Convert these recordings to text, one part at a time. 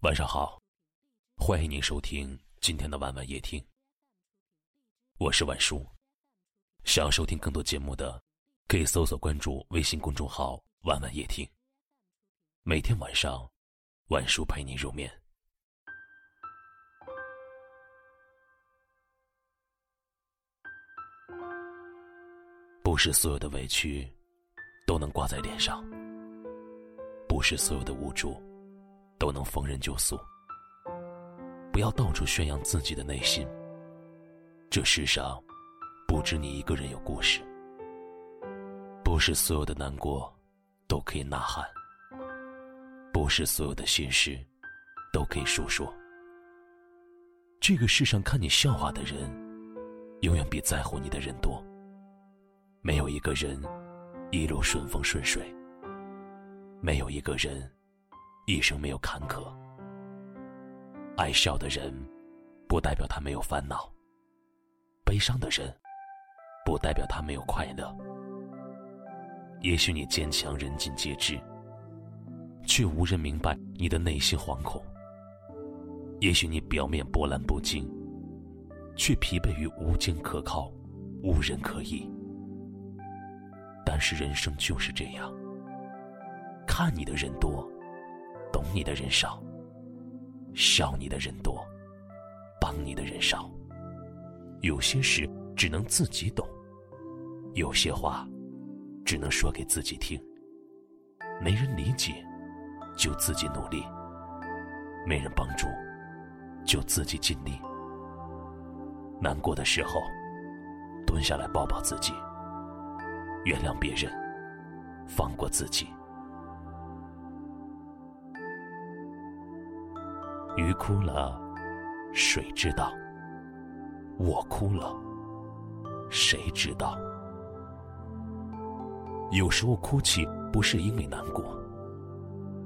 晚上好，欢迎您收听今天的晚晚夜听。我是晚叔，想要收听更多节目的，可以搜索关注微信公众号“晚晚夜听”。每天晚上，晚叔陪你入眠。不是所有的委屈都能挂在脸上，不是所有的无助。都能逢人就诉，不要到处宣扬自己的内心。这世上，不止你一个人有故事。不是所有的难过，都可以呐喊。不是所有的心事，都可以诉说。这个世上看你笑话的人，永远比在乎你的人多。没有一个人一路顺风顺水，没有一个人。一生没有坎坷，爱笑的人，不代表他没有烦恼；悲伤的人，不代表他没有快乐。也许你坚强，人尽皆知，却无人明白你的内心惶恐；也许你表面波澜不惊，却疲惫于无坚可靠，无人可依。但是人生就是这样，看你的人多。懂你的人少，笑你的人多，帮你的人少。有些事只能自己懂，有些话只能说给自己听。没人理解，就自己努力；没人帮助，就自己尽力。难过的时候，蹲下来抱抱自己，原谅别人，放过自己。鱼哭了，水知道；我哭了，谁知道？有时候哭泣不是因为难过，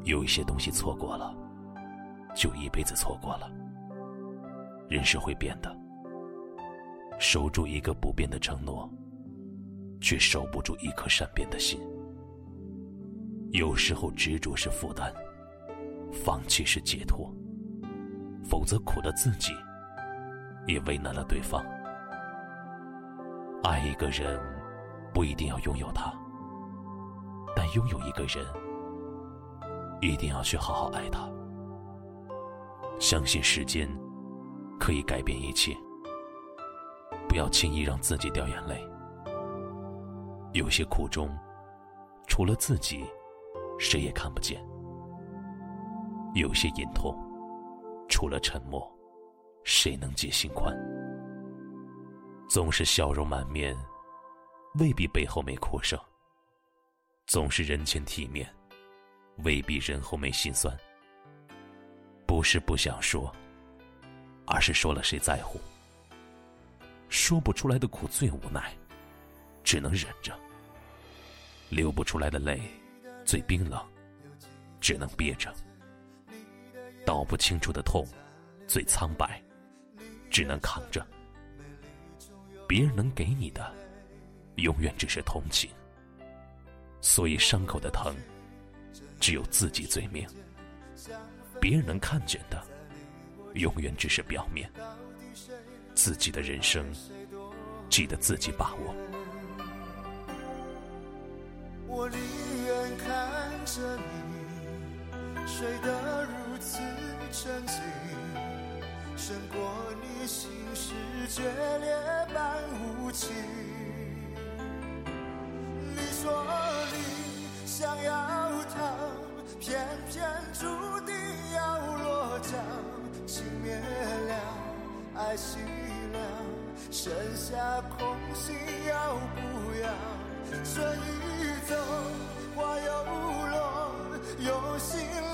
有一些东西错过了，就一辈子错过了。人是会变的，守住一个不变的承诺，却守不住一颗善变的心。有时候执着是负担，放弃是解脱。否则，苦了自己，也为难了对方。爱一个人，不一定要拥有他，但拥有一个人，一定要去好好爱他。相信时间可以改变一切，不要轻易让自己掉眼泪。有些苦衷，除了自己，谁也看不见；有些隐痛。除了沉默，谁能解心宽？总是笑容满面，未必背后没哭声；总是人前体面，未必人后没心酸。不是不想说，而是说了谁在乎？说不出来的苦最无奈，只能忍着；流不出来的泪最冰冷，只能憋着。道不清楚的痛，最苍白，只能扛着。别人能给你的，永远只是同情。所以伤口的疼，只有自己最明。别人能看见的，永远只是表面。自己的人生，记得自己把握。我宁愿看着你睡得如。此沉静，胜过你心事决裂般无情。你说你想要逃，偏偏注定要落脚。情灭了，爱熄了，剩下空心要不要？春已走，花又落，有心。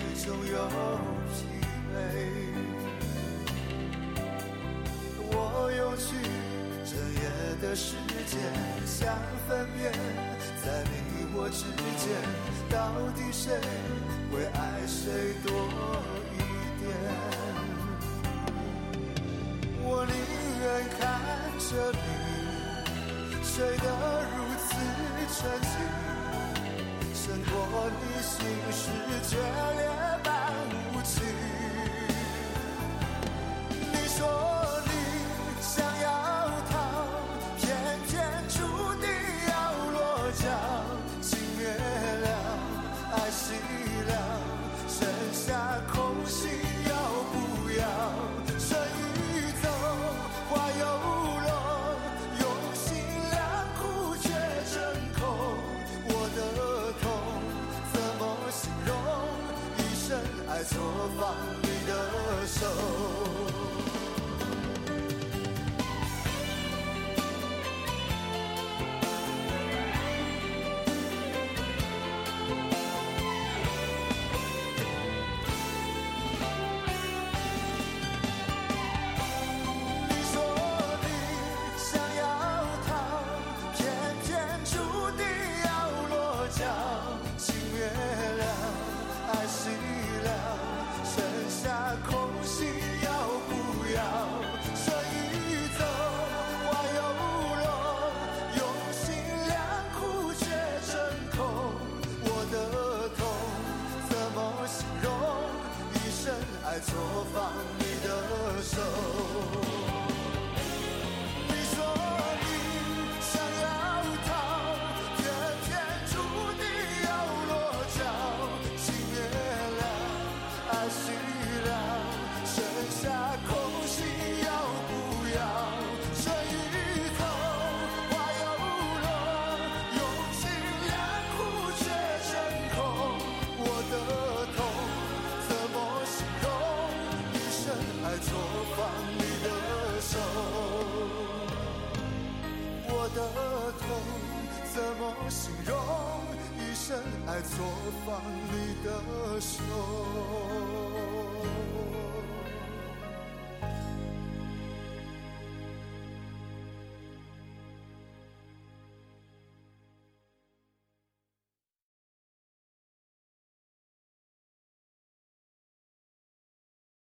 总有疲惫，我用去整夜的时间想分辨，在你我之间，到底谁会爱谁多一点？我宁愿看着你睡得如此沉静，胜过你心事决裂。在作坊里的手。